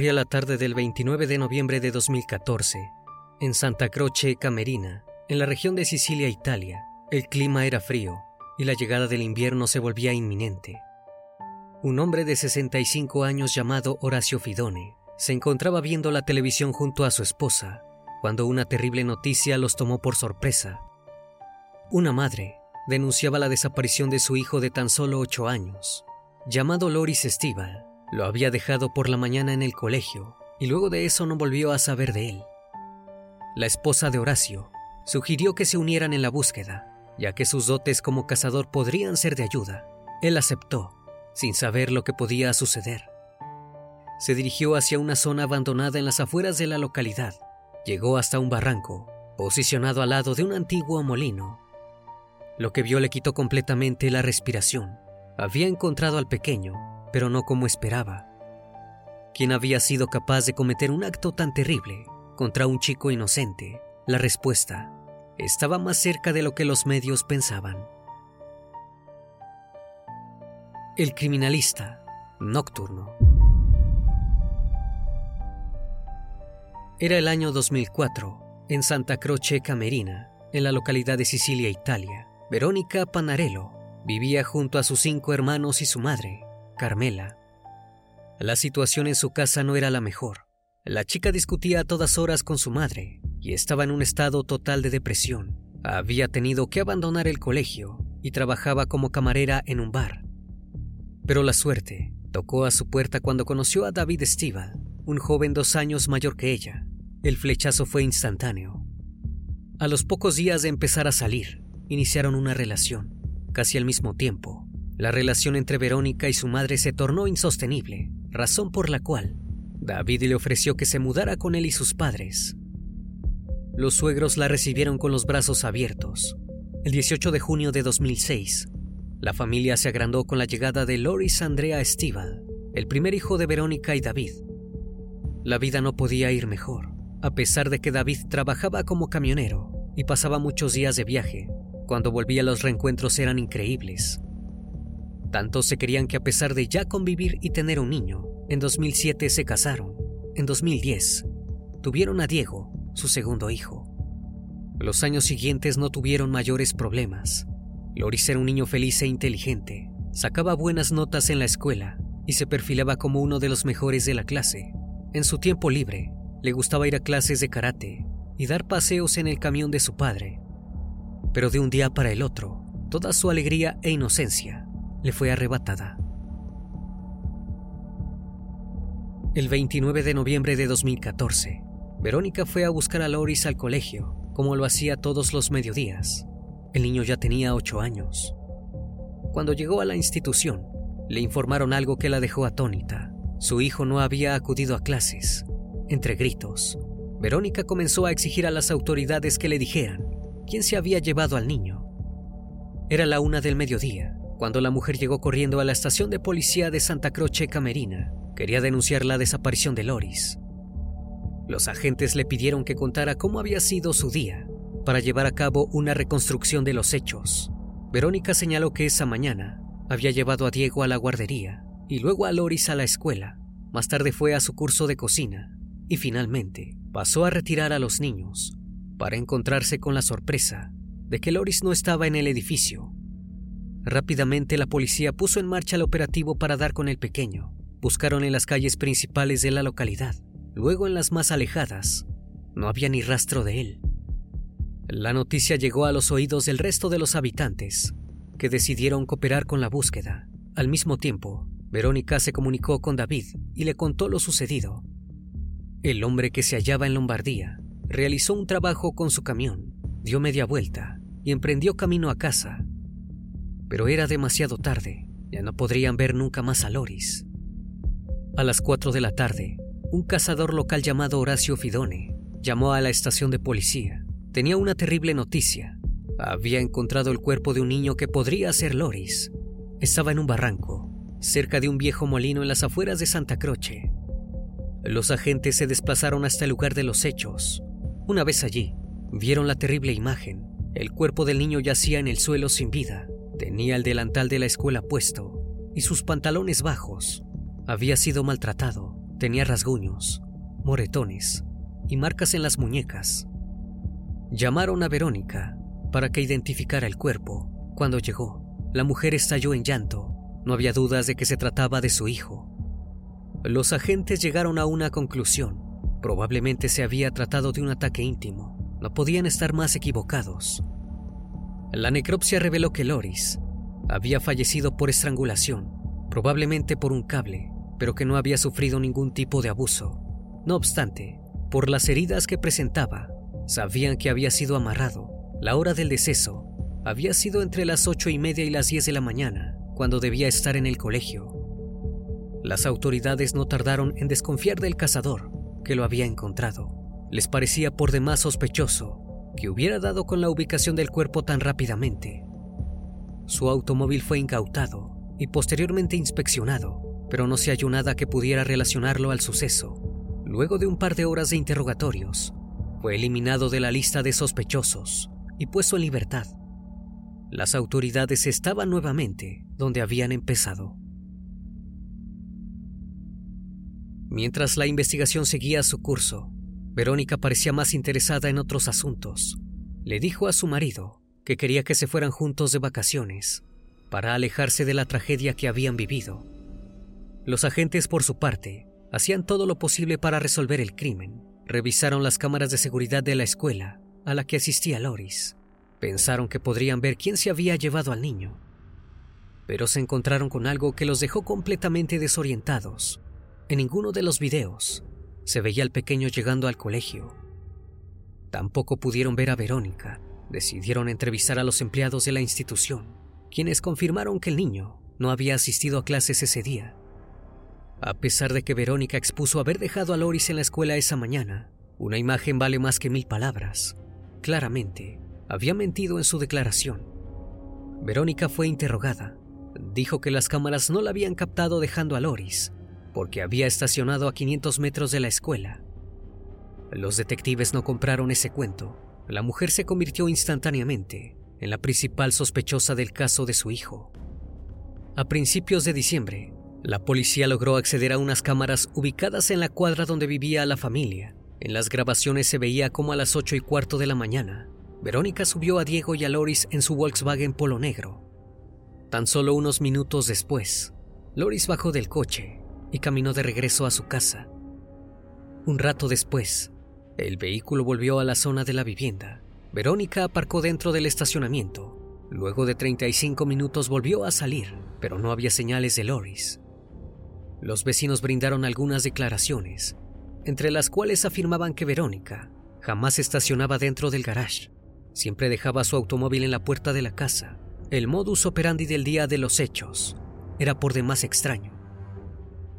La tarde del 29 de noviembre de 2014. En Santa Croce Camerina, en la región de Sicilia, Italia, el clima era frío y la llegada del invierno se volvía inminente. Un hombre de 65 años llamado Horacio Fidone se encontraba viendo la televisión junto a su esposa cuando una terrible noticia los tomó por sorpresa. Una madre denunciaba la desaparición de su hijo de tan solo ocho años, llamado Loris Estival. Lo había dejado por la mañana en el colegio y luego de eso no volvió a saber de él. La esposa de Horacio sugirió que se unieran en la búsqueda, ya que sus dotes como cazador podrían ser de ayuda. Él aceptó, sin saber lo que podía suceder. Se dirigió hacia una zona abandonada en las afueras de la localidad. Llegó hasta un barranco, posicionado al lado de un antiguo molino. Lo que vio le quitó completamente la respiración. Había encontrado al pequeño pero no como esperaba. ¿Quién había sido capaz de cometer un acto tan terrible contra un chico inocente? La respuesta estaba más cerca de lo que los medios pensaban. El criminalista nocturno. Era el año 2004, en Santa Croce Camerina, en la localidad de Sicilia, Italia. Verónica Panarello vivía junto a sus cinco hermanos y su madre, Carmela. La situación en su casa no era la mejor. La chica discutía a todas horas con su madre y estaba en un estado total de depresión. Había tenido que abandonar el colegio y trabajaba como camarera en un bar. Pero la suerte tocó a su puerta cuando conoció a David Estiva, un joven dos años mayor que ella. El flechazo fue instantáneo. A los pocos días de empezar a salir, iniciaron una relación. Casi al mismo tiempo, la relación entre Verónica y su madre se tornó insostenible, razón por la cual David le ofreció que se mudara con él y sus padres. Los suegros la recibieron con los brazos abiertos. El 18 de junio de 2006, la familia se agrandó con la llegada de Loris Andrea Estival, el primer hijo de Verónica y David. La vida no podía ir mejor, a pesar de que David trabajaba como camionero y pasaba muchos días de viaje. Cuando volvía los reencuentros eran increíbles. Tanto se querían que a pesar de ya convivir y tener un niño, en 2007 se casaron. En 2010 tuvieron a Diego, su segundo hijo. Los años siguientes no tuvieron mayores problemas. Loris era un niño feliz e inteligente. Sacaba buenas notas en la escuela y se perfilaba como uno de los mejores de la clase. En su tiempo libre, le gustaba ir a clases de karate y dar paseos en el camión de su padre. Pero de un día para el otro, toda su alegría e inocencia le fue arrebatada. El 29 de noviembre de 2014, Verónica fue a buscar a Loris al colegio, como lo hacía todos los mediodías. El niño ya tenía ocho años. Cuando llegó a la institución, le informaron algo que la dejó atónita. Su hijo no había acudido a clases. Entre gritos, Verónica comenzó a exigir a las autoridades que le dijeran quién se había llevado al niño. Era la una del mediodía, cuando la mujer llegó corriendo a la estación de policía de Santa Croce Camerina. Quería denunciar la desaparición de Loris. Los agentes le pidieron que contara cómo había sido su día para llevar a cabo una reconstrucción de los hechos. Verónica señaló que esa mañana había llevado a Diego a la guardería y luego a Loris a la escuela. Más tarde fue a su curso de cocina y finalmente pasó a retirar a los niños para encontrarse con la sorpresa de que Loris no estaba en el edificio. Rápidamente la policía puso en marcha el operativo para dar con el pequeño. Buscaron en las calles principales de la localidad, luego en las más alejadas. No había ni rastro de él. La noticia llegó a los oídos del resto de los habitantes, que decidieron cooperar con la búsqueda. Al mismo tiempo, Verónica se comunicó con David y le contó lo sucedido. El hombre que se hallaba en Lombardía realizó un trabajo con su camión, dio media vuelta y emprendió camino a casa. Pero era demasiado tarde, ya no podrían ver nunca más a Loris. A las 4 de la tarde, un cazador local llamado Horacio Fidone llamó a la estación de policía tenía una terrible noticia. Había encontrado el cuerpo de un niño que podría ser Loris. Estaba en un barranco, cerca de un viejo molino en las afueras de Santa Croce. Los agentes se desplazaron hasta el lugar de los hechos. Una vez allí, vieron la terrible imagen. El cuerpo del niño yacía en el suelo sin vida. Tenía el delantal de la escuela puesto y sus pantalones bajos. Había sido maltratado, tenía rasguños, moretones y marcas en las muñecas. Llamaron a Verónica para que identificara el cuerpo. Cuando llegó, la mujer estalló en llanto. No había dudas de que se trataba de su hijo. Los agentes llegaron a una conclusión. Probablemente se había tratado de un ataque íntimo. No podían estar más equivocados. La necropsia reveló que Loris había fallecido por estrangulación, probablemente por un cable, pero que no había sufrido ningún tipo de abuso. No obstante, por las heridas que presentaba, Sabían que había sido amarrado. La hora del deceso había sido entre las ocho y media y las diez de la mañana, cuando debía estar en el colegio. Las autoridades no tardaron en desconfiar del cazador que lo había encontrado. Les parecía por demás sospechoso que hubiera dado con la ubicación del cuerpo tan rápidamente. Su automóvil fue incautado y posteriormente inspeccionado, pero no se halló nada que pudiera relacionarlo al suceso. Luego de un par de horas de interrogatorios, fue eliminado de la lista de sospechosos y puesto en libertad. Las autoridades estaban nuevamente donde habían empezado. Mientras la investigación seguía su curso, Verónica parecía más interesada en otros asuntos. Le dijo a su marido que quería que se fueran juntos de vacaciones para alejarse de la tragedia que habían vivido. Los agentes, por su parte, hacían todo lo posible para resolver el crimen, Revisaron las cámaras de seguridad de la escuela a la que asistía Loris. Pensaron que podrían ver quién se había llevado al niño, pero se encontraron con algo que los dejó completamente desorientados. En ninguno de los videos se veía al pequeño llegando al colegio. Tampoco pudieron ver a Verónica. Decidieron entrevistar a los empleados de la institución, quienes confirmaron que el niño no había asistido a clases ese día a pesar de que Verónica expuso haber dejado a Loris en la escuela esa mañana, una imagen vale más que mil palabras. Claramente, había mentido en su declaración. Verónica fue interrogada. Dijo que las cámaras no la habían captado dejando a Loris, porque había estacionado a 500 metros de la escuela. Los detectives no compraron ese cuento. La mujer se convirtió instantáneamente en la principal sospechosa del caso de su hijo. A principios de diciembre, la policía logró acceder a unas cámaras ubicadas en la cuadra donde vivía la familia. En las grabaciones se veía como a las 8 y cuarto de la mañana, Verónica subió a Diego y a Loris en su Volkswagen Polo Negro. Tan solo unos minutos después, Loris bajó del coche y caminó de regreso a su casa. Un rato después, el vehículo volvió a la zona de la vivienda. Verónica aparcó dentro del estacionamiento. Luego de 35 minutos volvió a salir, pero no había señales de Loris. Los vecinos brindaron algunas declaraciones, entre las cuales afirmaban que Verónica jamás estacionaba dentro del garage. Siempre dejaba su automóvil en la puerta de la casa. El modus operandi del día de los hechos era por demás extraño.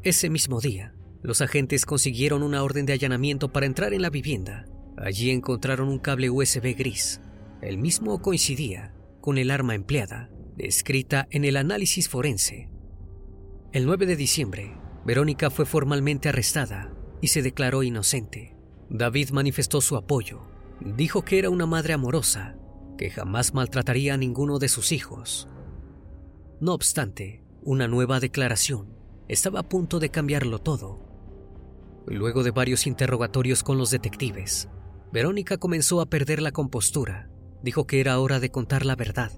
Ese mismo día, los agentes consiguieron una orden de allanamiento para entrar en la vivienda. Allí encontraron un cable USB gris. El mismo coincidía con el arma empleada, descrita en el análisis forense. El 9 de diciembre, Verónica fue formalmente arrestada y se declaró inocente. David manifestó su apoyo. Dijo que era una madre amorosa, que jamás maltrataría a ninguno de sus hijos. No obstante, una nueva declaración estaba a punto de cambiarlo todo. Luego de varios interrogatorios con los detectives, Verónica comenzó a perder la compostura. Dijo que era hora de contar la verdad.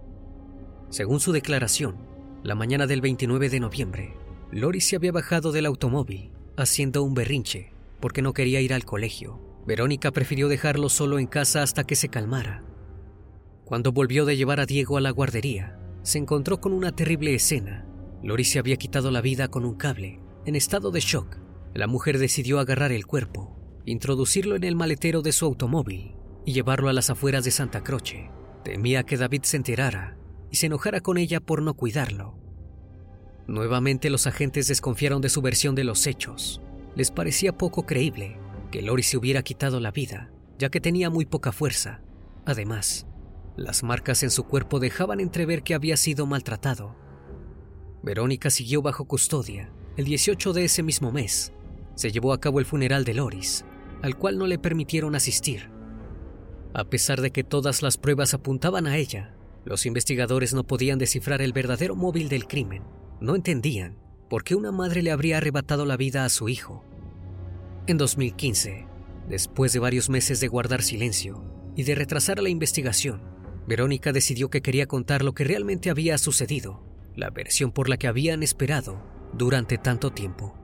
Según su declaración, la mañana del 29 de noviembre, Lori se había bajado del automóvil haciendo un berrinche porque no quería ir al colegio. Verónica prefirió dejarlo solo en casa hasta que se calmara. Cuando volvió de llevar a Diego a la guardería, se encontró con una terrible escena. Lori se había quitado la vida con un cable. En estado de shock, la mujer decidió agarrar el cuerpo, introducirlo en el maletero de su automóvil y llevarlo a las afueras de Santa Croce. Temía que David se enterara y se enojara con ella por no cuidarlo. Nuevamente los agentes desconfiaron de su versión de los hechos. Les parecía poco creíble que Lori se hubiera quitado la vida, ya que tenía muy poca fuerza. Además, las marcas en su cuerpo dejaban entrever que había sido maltratado. Verónica siguió bajo custodia. El 18 de ese mismo mes, se llevó a cabo el funeral de Loris, al cual no le permitieron asistir. A pesar de que todas las pruebas apuntaban a ella, los investigadores no podían descifrar el verdadero móvil del crimen. No entendían por qué una madre le habría arrebatado la vida a su hijo. En 2015, después de varios meses de guardar silencio y de retrasar la investigación, Verónica decidió que quería contar lo que realmente había sucedido la versión por la que habían esperado durante tanto tiempo.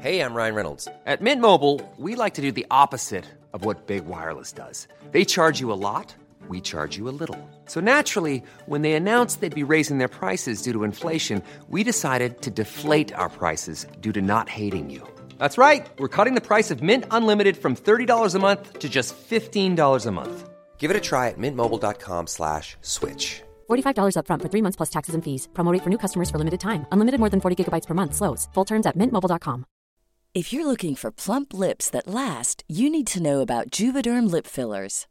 Hey, I'm Ryan Reynolds. At Mint Mobile, we like to do the opposite of what Big Wireless does. They charge you a lot, we charge you a little. So naturally, when they announced they'd be raising their prices due to inflation, we decided to deflate our prices due to not hating you. That's right. We're cutting the price of Mint Unlimited from $30 a month to just $15 a month. Give it a try at mintmobile.com slash switch. $45 upfront for three months plus taxes and fees. Promo rate for new customers for limited time. Unlimited more than 40 gigabytes per month. Slows. Full terms at mintmobile.com. If you're looking for plump lips that last, you need to know about Juvederm lip fillers.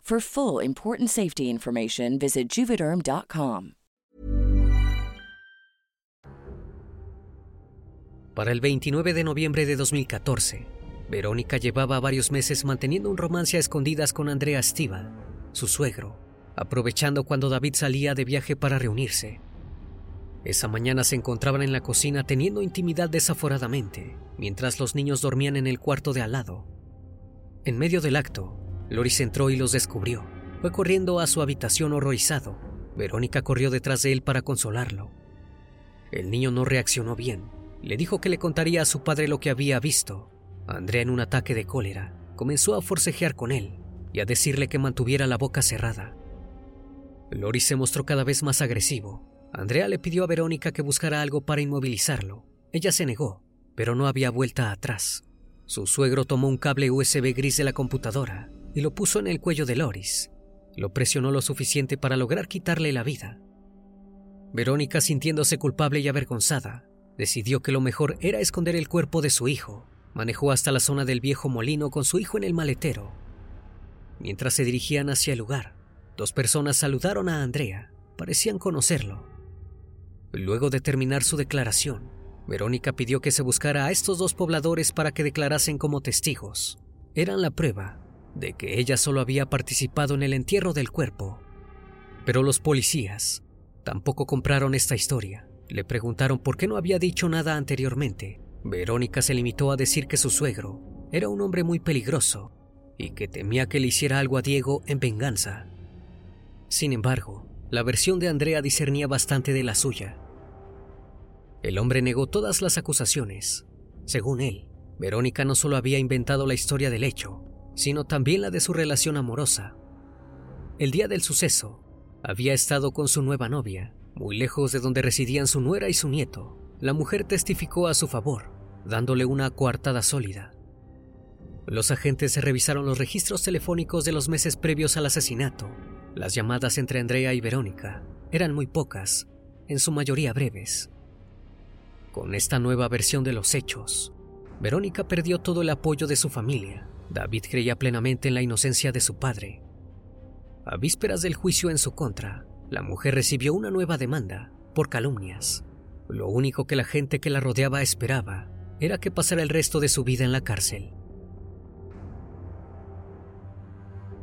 For full important safety information, visit juvederm.com. Para el 29 de noviembre de 2014, Verónica llevaba varios meses manteniendo un romance a escondidas con Andrea Stival, su suegro, aprovechando cuando David salía de viaje para reunirse. Esa mañana se encontraban en la cocina teniendo intimidad desaforadamente, mientras los niños dormían en el cuarto de al lado. En medio del acto, Loris entró y los descubrió. Fue corriendo a su habitación horrorizado. Verónica corrió detrás de él para consolarlo. El niño no reaccionó bien. Le dijo que le contaría a su padre lo que había visto. Andrea, en un ataque de cólera, comenzó a forcejear con él y a decirle que mantuviera la boca cerrada. Loris se mostró cada vez más agresivo. Andrea le pidió a Verónica que buscara algo para inmovilizarlo. Ella se negó, pero no había vuelta atrás. Su suegro tomó un cable USB gris de la computadora y lo puso en el cuello de Loris. Lo presionó lo suficiente para lograr quitarle la vida. Verónica, sintiéndose culpable y avergonzada, decidió que lo mejor era esconder el cuerpo de su hijo. Manejó hasta la zona del viejo molino con su hijo en el maletero. Mientras se dirigían hacia el lugar, dos personas saludaron a Andrea. Parecían conocerlo. Luego de terminar su declaración, Verónica pidió que se buscara a estos dos pobladores para que declarasen como testigos. Eran la prueba de que ella solo había participado en el entierro del cuerpo. Pero los policías tampoco compraron esta historia. Le preguntaron por qué no había dicho nada anteriormente. Verónica se limitó a decir que su suegro era un hombre muy peligroso y que temía que le hiciera algo a Diego en venganza. Sin embargo, la versión de Andrea discernía bastante de la suya. El hombre negó todas las acusaciones. Según él, Verónica no solo había inventado la historia del hecho, sino también la de su relación amorosa. El día del suceso, había estado con su nueva novia, muy lejos de donde residían su nuera y su nieto. La mujer testificó a su favor, dándole una coartada sólida. Los agentes revisaron los registros telefónicos de los meses previos al asesinato. Las llamadas entre Andrea y Verónica eran muy pocas, en su mayoría breves. Con esta nueva versión de los hechos, Verónica perdió todo el apoyo de su familia. David creía plenamente en la inocencia de su padre. A vísperas del juicio en su contra, la mujer recibió una nueva demanda por calumnias. Lo único que la gente que la rodeaba esperaba era que pasara el resto de su vida en la cárcel.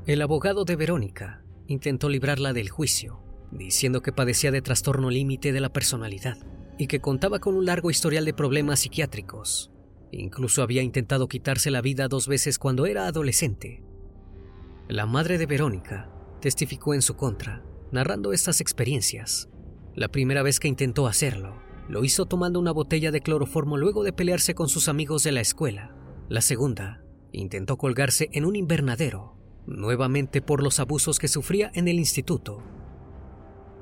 El abogado de Verónica intentó librarla del juicio, diciendo que padecía de trastorno límite de la personalidad y que contaba con un largo historial de problemas psiquiátricos. Incluso había intentado quitarse la vida dos veces cuando era adolescente. La madre de Verónica testificó en su contra, narrando estas experiencias. La primera vez que intentó hacerlo, lo hizo tomando una botella de cloroformo luego de pelearse con sus amigos de la escuela. La segunda, intentó colgarse en un invernadero, nuevamente por los abusos que sufría en el instituto.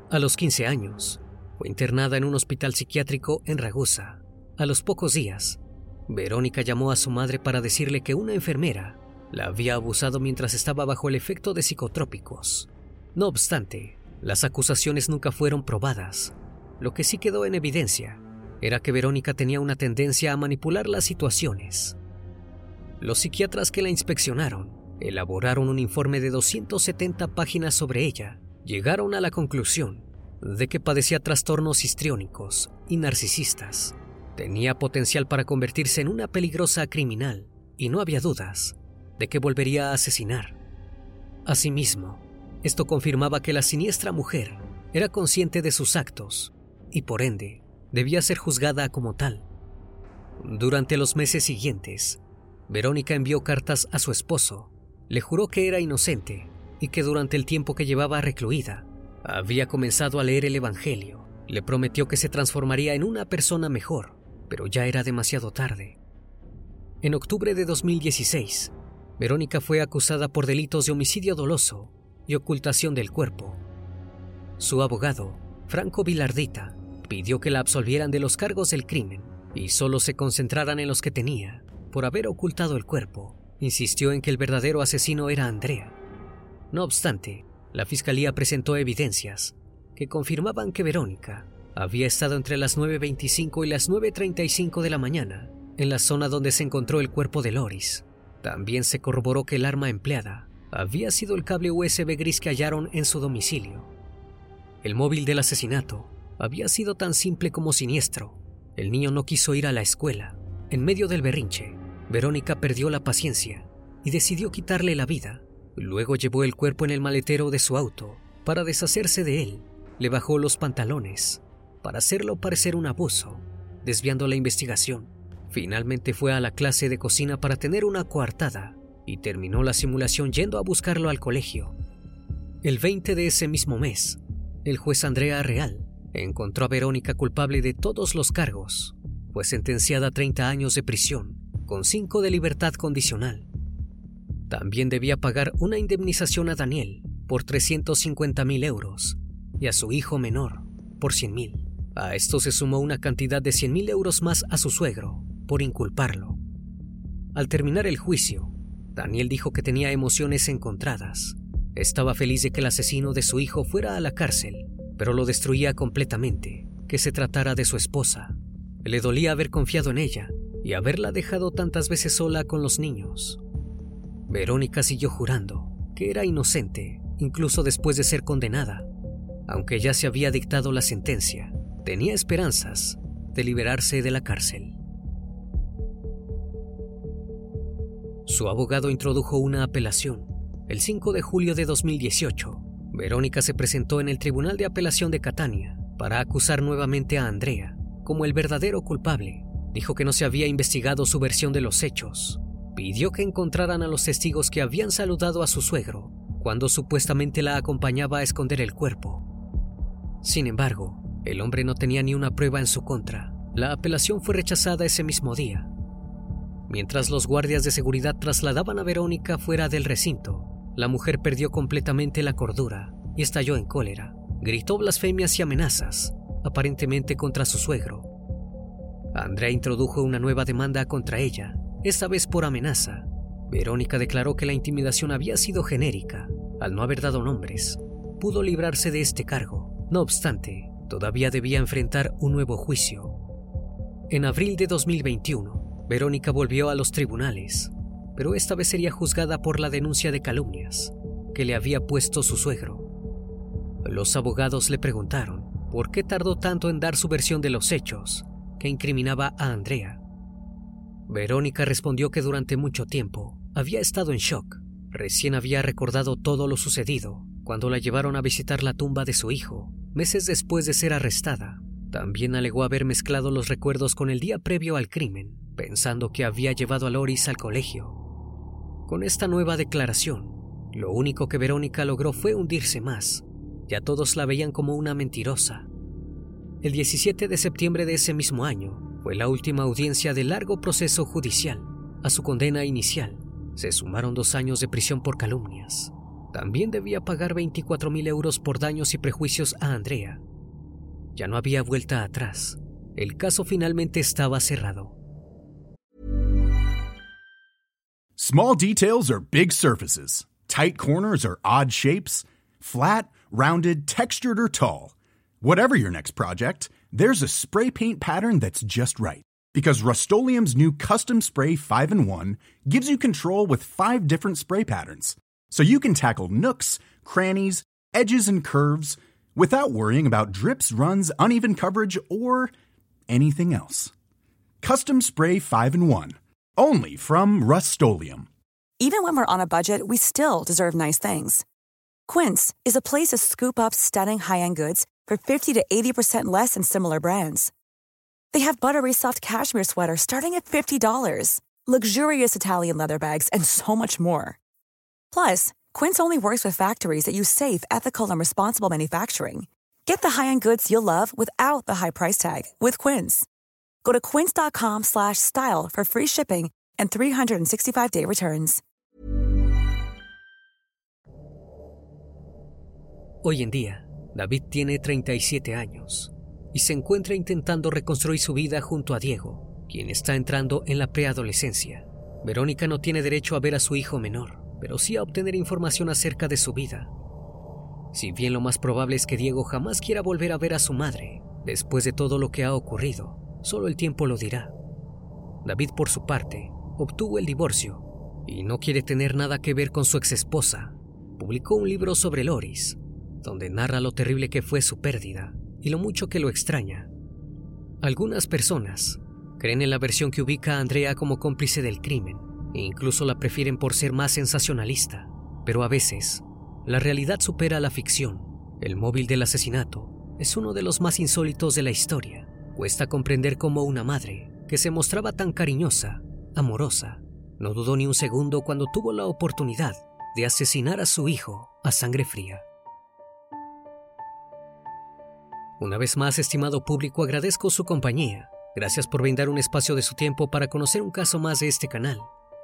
A los 15 años, fue internada en un hospital psiquiátrico en Ragusa. A los pocos días, Verónica llamó a su madre para decirle que una enfermera la había abusado mientras estaba bajo el efecto de psicotrópicos. No obstante, las acusaciones nunca fueron probadas. Lo que sí quedó en evidencia era que Verónica tenía una tendencia a manipular las situaciones. Los psiquiatras que la inspeccionaron elaboraron un informe de 270 páginas sobre ella. Llegaron a la conclusión de que padecía trastornos histriónicos y narcisistas. Tenía potencial para convertirse en una peligrosa criminal y no había dudas de que volvería a asesinar. Asimismo, esto confirmaba que la siniestra mujer era consciente de sus actos y por ende debía ser juzgada como tal. Durante los meses siguientes, Verónica envió cartas a su esposo, le juró que era inocente y que durante el tiempo que llevaba recluida había comenzado a leer el Evangelio. Le prometió que se transformaría en una persona mejor, pero ya era demasiado tarde. En octubre de 2016, Verónica fue acusada por delitos de homicidio doloso y ocultación del cuerpo. Su abogado, Franco Vilardita, pidió que la absolvieran de los cargos del crimen y solo se concentraran en los que tenía por haber ocultado el cuerpo. Insistió en que el verdadero asesino era Andrea. No obstante, la fiscalía presentó evidencias que confirmaban que Verónica había estado entre las 9.25 y las 9.35 de la mañana en la zona donde se encontró el cuerpo de Loris. También se corroboró que el arma empleada había sido el cable USB gris que hallaron en su domicilio. El móvil del asesinato había sido tan simple como siniestro. El niño no quiso ir a la escuela. En medio del berrinche, Verónica perdió la paciencia y decidió quitarle la vida Luego llevó el cuerpo en el maletero de su auto. Para deshacerse de él, le bajó los pantalones, para hacerlo parecer un abuso, desviando la investigación. Finalmente fue a la clase de cocina para tener una coartada y terminó la simulación yendo a buscarlo al colegio. El 20 de ese mismo mes, el juez Andrea Real encontró a Verónica culpable de todos los cargos. Fue sentenciada a 30 años de prisión, con 5 de libertad condicional también debía pagar una indemnización a Daniel por 350 mil euros y a su hijo menor por 100 mil. A esto se sumó una cantidad de 100 mil euros más a su suegro por inculparlo. Al terminar el juicio, Daniel dijo que tenía emociones encontradas. Estaba feliz de que el asesino de su hijo fuera a la cárcel, pero lo destruía completamente que se tratara de su esposa. Le dolía haber confiado en ella y haberla dejado tantas veces sola con los niños. Verónica siguió jurando que era inocente, incluso después de ser condenada. Aunque ya se había dictado la sentencia, tenía esperanzas de liberarse de la cárcel. Su abogado introdujo una apelación. El 5 de julio de 2018, Verónica se presentó en el Tribunal de Apelación de Catania para acusar nuevamente a Andrea como el verdadero culpable. Dijo que no se había investigado su versión de los hechos. Pidió que encontraran a los testigos que habían saludado a su suegro cuando supuestamente la acompañaba a esconder el cuerpo. Sin embargo, el hombre no tenía ni una prueba en su contra. La apelación fue rechazada ese mismo día. Mientras los guardias de seguridad trasladaban a Verónica fuera del recinto, la mujer perdió completamente la cordura y estalló en cólera. Gritó blasfemias y amenazas, aparentemente contra su suegro. Andrea introdujo una nueva demanda contra ella, esta vez por amenaza. Verónica declaró que la intimidación había sido genérica, al no haber dado nombres. Pudo librarse de este cargo. No obstante, todavía debía enfrentar un nuevo juicio. En abril de 2021, Verónica volvió a los tribunales, pero esta vez sería juzgada por la denuncia de calumnias que le había puesto su suegro. Los abogados le preguntaron por qué tardó tanto en dar su versión de los hechos que incriminaba a Andrea. Verónica respondió que durante mucho tiempo había estado en shock. Recién había recordado todo lo sucedido cuando la llevaron a visitar la tumba de su hijo, meses después de ser arrestada. También alegó haber mezclado los recuerdos con el día previo al crimen, pensando que había llevado a Loris al colegio. Con esta nueva declaración, lo único que Verónica logró fue hundirse más ya todos la veían como una mentirosa. El 17 de septiembre de ese mismo año fue la última audiencia del largo proceso judicial. A su condena inicial se sumaron dos años de prisión por calumnias. También debía pagar 24 mil euros por daños y prejuicios a Andrea. Ya no había vuelta atrás. El caso finalmente estaba cerrado. Small details are big surfaces. Tight corners are odd shapes. Flat, rounded, textured, or tall. Whatever your next project, there's a spray paint pattern that's just right. Because Rust new Custom Spray 5 in 1 gives you control with five different spray patterns. So you can tackle nooks, crannies, edges, and curves without worrying about drips, runs, uneven coverage, or anything else. Custom Spray 5 in 1. Only from Rust Even when we're on a budget, we still deserve nice things. Quince is a place to scoop up stunning high-end goods for 50 to 80% less than similar brands. They have buttery soft cashmere sweaters starting at $50, luxurious Italian leather bags, and so much more. Plus, Quince only works with factories that use safe, ethical, and responsible manufacturing. Get the high-end goods you'll love without the high price tag with Quince. Go to quince.com/style for free shipping and 365-day returns. Hoy en día, David tiene 37 años y se encuentra intentando reconstruir su vida junto a Diego, quien está entrando en la preadolescencia. Verónica no tiene derecho a ver a su hijo menor, pero sí a obtener información acerca de su vida. Si bien lo más probable es que Diego jamás quiera volver a ver a su madre, después de todo lo que ha ocurrido, solo el tiempo lo dirá. David, por su parte, obtuvo el divorcio y no quiere tener nada que ver con su exesposa. Publicó un libro sobre Loris, donde narra lo terrible que fue su pérdida y lo mucho que lo extraña. Algunas personas creen en la versión que ubica a Andrea como cómplice del crimen e incluso la prefieren por ser más sensacionalista, pero a veces la realidad supera la ficción. El móvil del asesinato es uno de los más insólitos de la historia. Cuesta comprender cómo una madre, que se mostraba tan cariñosa, amorosa, no dudó ni un segundo cuando tuvo la oportunidad de asesinar a su hijo a sangre fría. Una vez más, estimado público, agradezco su compañía. Gracias por brindar un espacio de su tiempo para conocer un caso más de este canal.